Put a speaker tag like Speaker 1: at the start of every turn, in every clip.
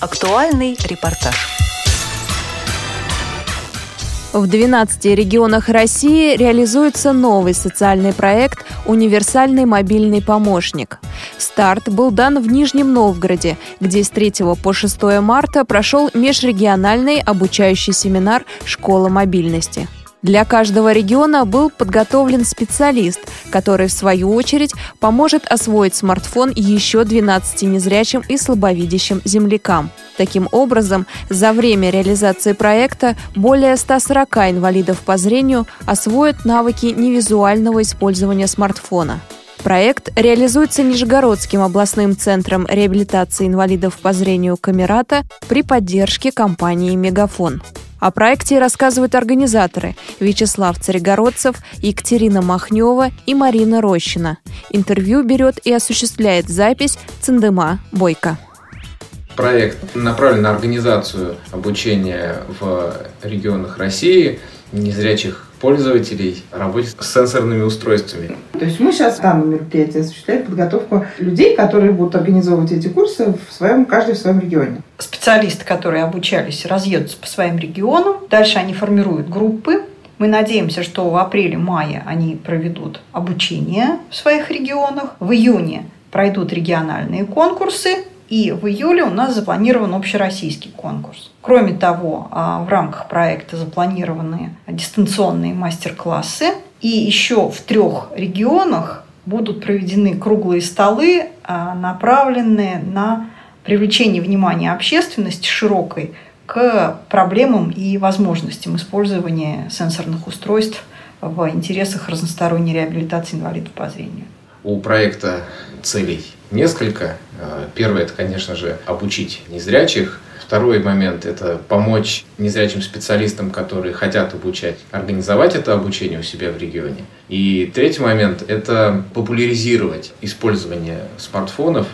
Speaker 1: Актуальный репортаж.
Speaker 2: В 12 регионах России реализуется новый социальный проект «Универсальный мобильный помощник». Старт был дан в Нижнем Новгороде, где с 3 по 6 марта прошел межрегиональный обучающий семинар «Школа мобильности». Для каждого региона был подготовлен специалист, который, в свою очередь, поможет освоить смартфон еще 12 незрячим и слабовидящим землякам. Таким образом, за время реализации проекта более 140 инвалидов по зрению освоят навыки невизуального использования смартфона. Проект реализуется Нижегородским областным центром реабилитации инвалидов по зрению Камерата при поддержке компании «Мегафон». О проекте рассказывают организаторы Вячеслав Царегородцев, Екатерина Махнева и Марина Рощина. Интервью берет и осуществляет запись Цендема Бойко.
Speaker 3: Проект направлен на организацию обучения в регионах России незрячих пользователей работе с сенсорными устройствами.
Speaker 4: То есть мы сейчас в данном мероприятии осуществляем подготовку людей, которые будут организовывать эти курсы в своем, каждый в своем регионе.
Speaker 5: Специалисты, которые обучались, разъедутся по своим регионам. Дальше они формируют группы. Мы надеемся, что в апреле-мае они проведут обучение в своих регионах. В июне пройдут региональные конкурсы, и в июле у нас запланирован общероссийский конкурс. Кроме того, а, в рамках проекта запланированы дистанционные мастер-классы. И еще в трех регионах будут проведены круглые столы, а, направленные на привлечение внимания общественности широкой к проблемам и возможностям использования сенсорных устройств в интересах разносторонней реабилитации инвалидов по зрению.
Speaker 3: У проекта целей несколько. А, первое – это, конечно же, обучить незрячих Второй момент – это помочь незрячим специалистам, которые хотят обучать, организовать это обучение у себя в регионе. И третий момент – это популяризировать использование смартфонов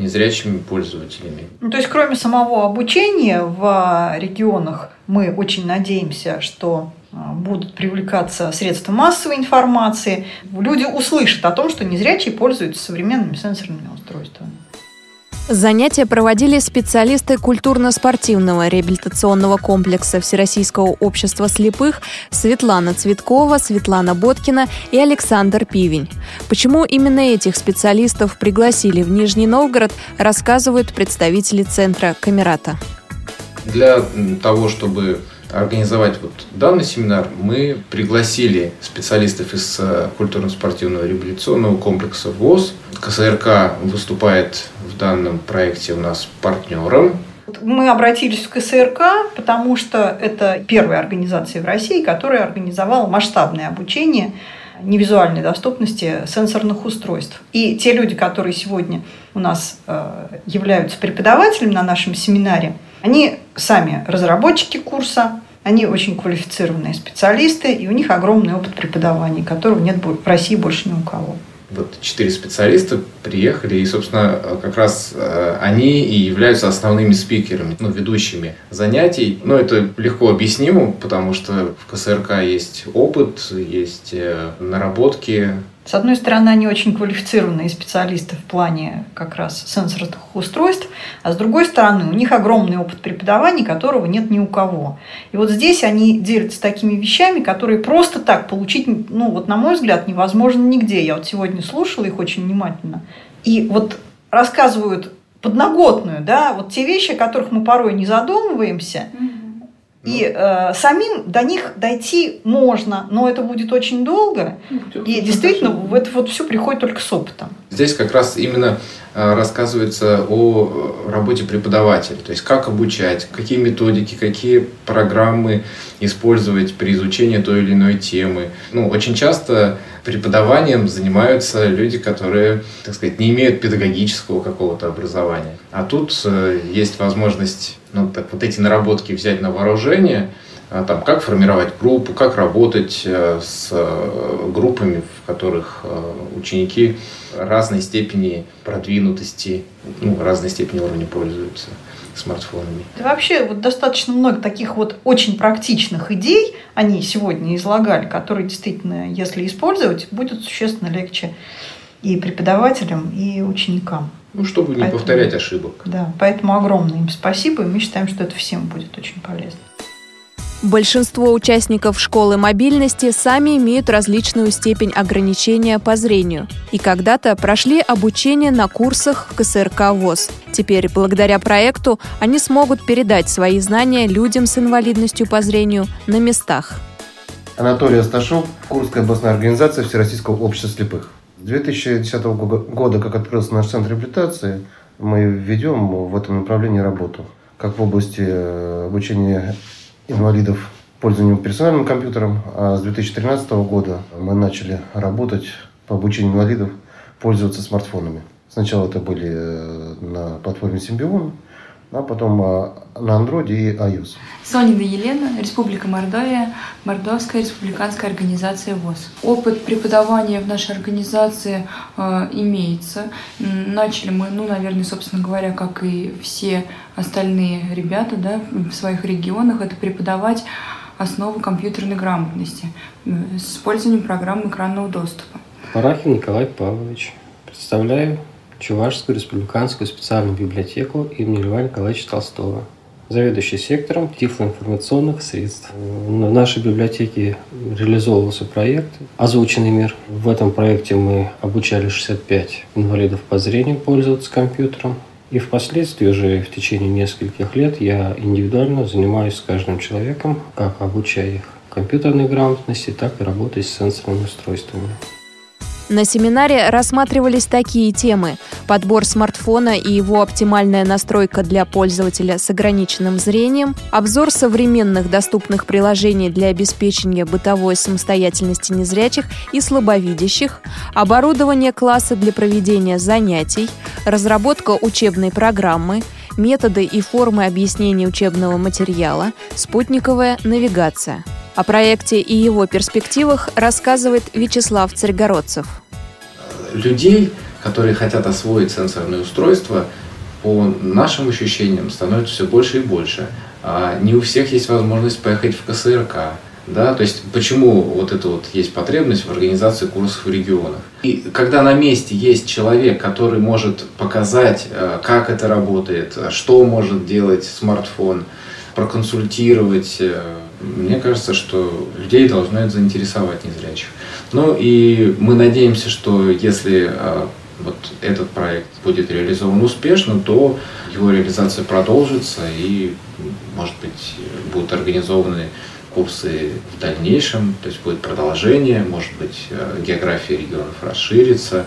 Speaker 3: незрячими пользователями.
Speaker 5: Ну, то есть, кроме самого обучения в регионах, мы очень надеемся, что а, будут привлекаться средства массовой информации, люди услышат о том, что незрячие пользуются современными сенсорными устройствами.
Speaker 2: Занятия проводили специалисты культурно-спортивного реабилитационного комплекса Всероссийского общества слепых Светлана Цветкова, Светлана Боткина и Александр Пивень. Почему именно этих специалистов пригласили в Нижний Новгород, рассказывают представители центра Камерата.
Speaker 3: Для того, чтобы организовать вот данный семинар, мы пригласили специалистов из э, культурно-спортивного реабилитационного комплекса ВОЗ. КСРК выступает в данном проекте у нас партнером.
Speaker 5: Мы обратились в КСРК, потому что это первая организация в России, которая организовала масштабное обучение невизуальной доступности сенсорных устройств. И те люди, которые сегодня у нас э, являются преподавателями на нашем семинаре, они сами разработчики курса, они очень квалифицированные специалисты, и у них огромный опыт преподавания, которого нет в России больше ни у кого.
Speaker 3: Вот четыре специалиста приехали, и, собственно, как раз э, они и являются основными спикерами, ну, ведущими занятий. Но это легко объяснимо, потому что в КСРК есть опыт, есть э, наработки,
Speaker 5: с одной стороны, они очень квалифицированные специалисты в плане как раз сенсорных устройств, а с другой стороны, у них огромный опыт преподавания, которого нет ни у кого. И вот здесь они делятся такими вещами, которые просто так получить, ну вот на мой взгляд, невозможно нигде. Я вот сегодня слушала их очень внимательно. И вот рассказывают подноготную, да, вот те вещи, о которых мы порой не задумываемся, mm-hmm и э, самим до них дойти можно, но это будет очень долго. Ну, и действительно, в это вот все приходит только с опытом.
Speaker 3: Здесь как раз именно э, рассказывается о работе преподавателя, то есть как обучать, какие методики, какие программы использовать при изучении той или иной темы. Ну, очень часто преподаванием занимаются люди, которые, так сказать, не имеют педагогического какого-то образования. А тут э, есть возможность ну, так, вот эти наработки взять на вооружение, а, там, как формировать группу, как работать э, с э, группами, в которых ученики разной степени продвинутости, ну, разной степени уровня пользуются смартфонами.
Speaker 5: Да вообще вот достаточно много таких вот очень практичных идей они сегодня излагали, которые действительно, если использовать, будет существенно легче и преподавателям, и ученикам.
Speaker 3: Ну, чтобы не
Speaker 5: Поэтому-
Speaker 3: повторять ошибок.
Speaker 5: Да, поэтому огромное им спасибо, и мы считаем, что это всем будет очень полезно.
Speaker 2: Большинство участников школы мобильности сами имеют различную степень ограничения по зрению и когда-то прошли обучение на курсах в КСРК ВОЗ. Теперь, благодаря проекту, они смогут передать свои знания людям с инвалидностью по зрению на местах.
Speaker 1: Анатолий Асташов, Курская областная организация Всероссийского общества слепых. С 2010 го- года, как открылся наш центр реабилитации, мы ведем в этом направлении работу. Как в области э, обучения инвалидов пользованию персональным компьютером, а с 2013 года мы начали работать по обучению инвалидов пользоваться смартфонами. Сначала это были э, на платформе Симбион, а потом э, на Android и iOS.
Speaker 6: Сонина Елена, Республика Мордовия, Мордовская республиканская организация ВОЗ. Опыт преподавания в нашей организации э, имеется. Начали мы, ну, наверное, собственно говоря, как и все остальные ребята да, в своих регионах, это преподавать основы компьютерной грамотности э, с использованием программ экранного доступа.
Speaker 7: Парахин Николай Павлович. Представляю Чувашскую республиканскую специальную библиотеку имени Льва Николаевича Толстого. Заведующий сектором тифлоинформационных средств. В нашей библиотеке реализовывался проект «Озвученный мир». В этом проекте мы обучали 65 инвалидов по зрению пользоваться компьютером. И впоследствии уже в течение нескольких лет я индивидуально занимаюсь с каждым человеком, как обучая их компьютерной грамотности, так и работой с сенсорными устройствами.
Speaker 2: На семинаре рассматривались такие темы – подбор смартфона и его оптимальная настройка для пользователя с ограниченным зрением, обзор современных доступных приложений для обеспечения бытовой самостоятельности незрячих и слабовидящих, оборудование класса для проведения занятий, разработка учебной программы, методы и формы объяснения учебного материала, спутниковая навигация. О проекте и его перспективах рассказывает Вячеслав Царьгородцев.
Speaker 3: Людей, которые хотят освоить сенсорные устройства, по нашим ощущениям, становится все больше и больше. А не у всех есть возможность поехать в КСРК. Да, то есть почему вот это вот есть потребность в организации курсов в регионах. И когда на месте есть человек, который может показать, э, как это работает, что может делать смартфон, проконсультировать, э, мне кажется, что людей должно это заинтересовать незрячих. Ну и мы надеемся, что если э, вот этот проект будет реализован успешно, то его реализация продолжится и, может быть, будут организованы курсы в дальнейшем, то есть будет продолжение, может быть, э, география регионов расширится.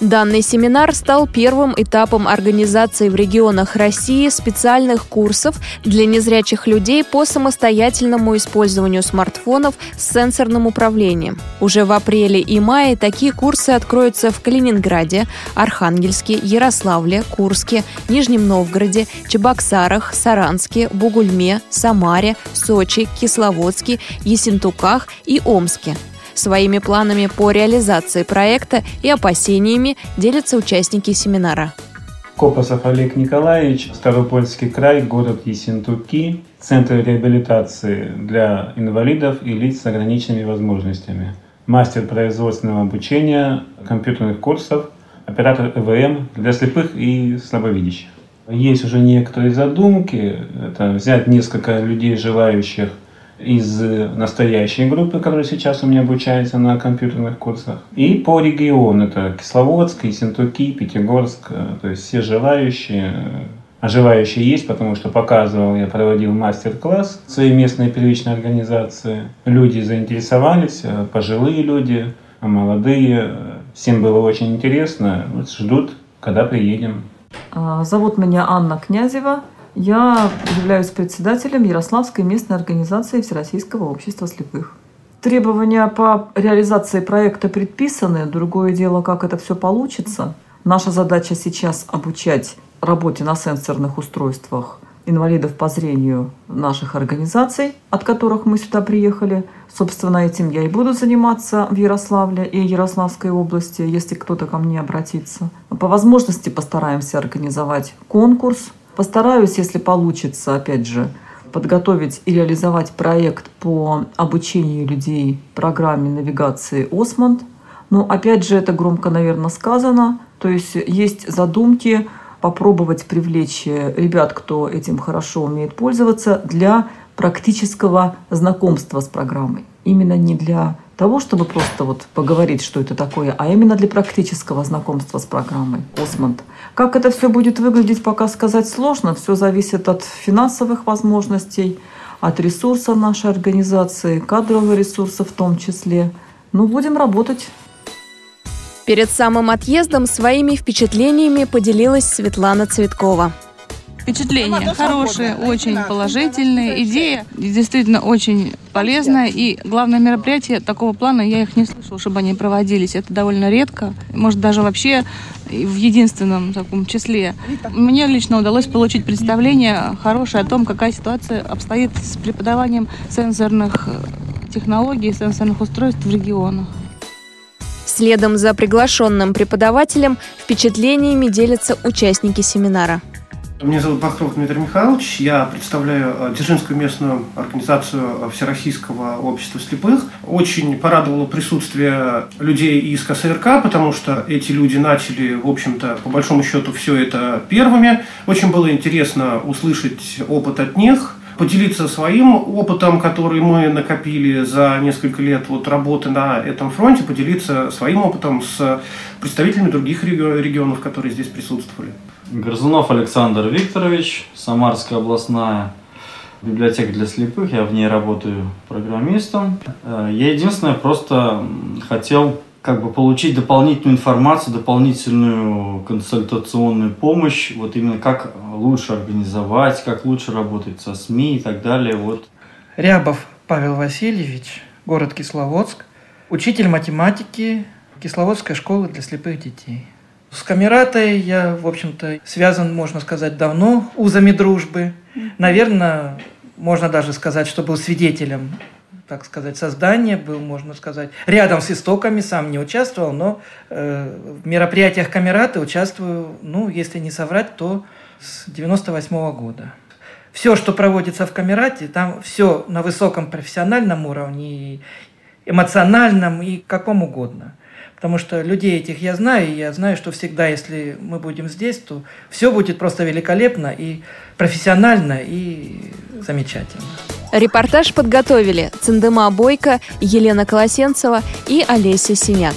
Speaker 2: Данный семинар стал первым этапом организации в регионах России специальных курсов для незрячих людей по самостоятельному использованию смартфонов с сенсорным управлением. Уже в апреле и мае такие курсы откроются в Калининграде, Архангельске, Ярославле, Курске, Нижнем Новгороде, Чебоксарах, Саранске, Бугульме, Самаре, Сочи, Кисловодске, Ессентуках и Омске. Своими планами по реализации проекта и опасениями делятся участники семинара.
Speaker 8: Копосов Олег Николаевич, Ставропольский край, город Ессентуки, Центр реабилитации для инвалидов и лиц с ограниченными возможностями. Мастер производственного обучения, компьютерных курсов, оператор ЭВМ для слепых и слабовидящих. Есть уже некоторые задумки. Это взять несколько людей, желающих из настоящей группы, которая сейчас у меня обучается на компьютерных курсах. И по региону, это Кисловодск, Ессентуки, Пятигорск, э, то есть все желающие. А желающие есть, потому что показывал, я проводил мастер-класс в своей местной первичной организации. Люди заинтересовались, э, пожилые люди, а молодые. Всем было очень интересно. Вот ждут, когда приедем.
Speaker 9: А, Зовут меня Анна Князева. Я являюсь председателем Ярославской местной организации Всероссийского общества слепых. Требования по реализации проекта предписаны. Другое дело, как это все получится. Наша задача сейчас обучать работе на сенсорных устройствах инвалидов по зрению наших организаций, от которых мы сюда приехали. Собственно, этим я и буду заниматься в Ярославле и Ярославской области, если кто-то ко мне обратится. По возможности постараемся организовать конкурс. Постараюсь, если получится, опять же, подготовить и реализовать проект по обучению людей программе навигации «Осмонд». Но опять же, это громко, наверное, сказано. То есть есть задумки попробовать привлечь ребят, кто этим хорошо умеет пользоваться, для практического знакомства с программой. Именно не для того, чтобы просто вот поговорить, что это такое, а именно для практического знакомства с программой Осмонд. Как это все будет выглядеть, пока сказать сложно. Все зависит от финансовых возможностей, от ресурсов нашей организации, кадрового ресурса в том числе. Ну, будем работать.
Speaker 2: Перед самым отъездом своими впечатлениями поделилась Светлана Цветкова.
Speaker 10: Впечатления хорошие, очень положительные. Идея действительно очень полезная. И главное мероприятие такого плана, я их не слышала, чтобы они проводились. Это довольно редко. Может, даже вообще в единственном таком числе. Мне лично удалось получить представление хорошее о том, какая ситуация обстоит с преподаванием сенсорных технологий, сенсорных устройств в регионах.
Speaker 2: Следом за приглашенным преподавателем впечатлениями делятся участники семинара.
Speaker 11: Меня зовут Бахров Дмитрий Михайлович. Я представляю э, Дзержинскую местную организацию э, Всероссийского общества слепых. Очень порадовало присутствие людей из КСРК, потому что эти люди начали, в общем-то, по большому счету, все это первыми. Очень было интересно услышать опыт от них, поделиться своим опытом, который мы накопили за несколько лет вот работы на этом фронте, поделиться своим опытом с представителями других регионов, которые здесь присутствовали.
Speaker 12: Горзунов Александр Викторович, Самарская областная библиотека для слепых, я в ней работаю программистом. Э, я единственное просто хотел как бы получить дополнительную информацию, дополнительную консультационную помощь, вот именно как лучше организовать, как лучше работать со СМИ и так далее. Вот.
Speaker 13: Рябов Павел Васильевич, город Кисловодск, учитель математики Кисловодской школы для слепых детей. С Камератой я, в общем-то, связан, можно сказать, давно узами дружбы. Наверное, можно даже сказать, что был свидетелем так сказать, создания, был, можно сказать, рядом с истоками, сам не участвовал, но э, в мероприятиях Камераты участвую, ну, если не соврать, то с 98 -го года. Все, что проводится в Камерате, там все на высоком профессиональном уровне, эмоциональном и каком угодно. Потому что людей этих я знаю, и я знаю, что всегда, если мы будем здесь, то все будет просто великолепно и профессионально и замечательно.
Speaker 2: Репортаж подготовили Цендема Бойко, Елена Колосенцева и Олеся Синяк.